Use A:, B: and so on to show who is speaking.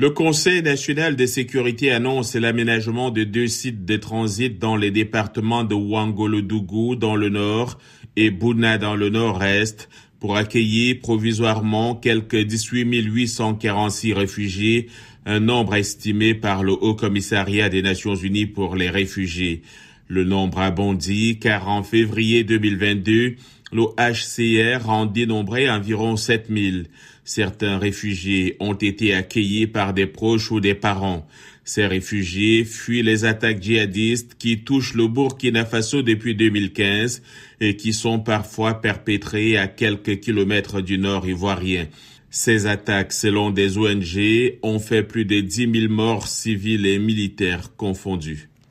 A: Le Conseil national de sécurité annonce l'aménagement de deux sites de transit dans les départements de Ouangolodougou dans le nord et Bouna dans le nord-est pour accueillir provisoirement quelques 18 846 réfugiés, un nombre estimé par le Haut Commissariat des Nations Unies pour les réfugiés. Le nombre a bondi car en février 2022, le HCR en dénombrait environ 7000. Certains réfugiés ont été accueillis par des proches ou des parents. Ces réfugiés fuient les attaques djihadistes qui touchent le Burkina Faso depuis 2015 et qui sont parfois perpétrées à quelques kilomètres du nord ivoirien. Ces attaques, selon des ONG, ont fait plus de 10 000 morts civils et militaires confondus.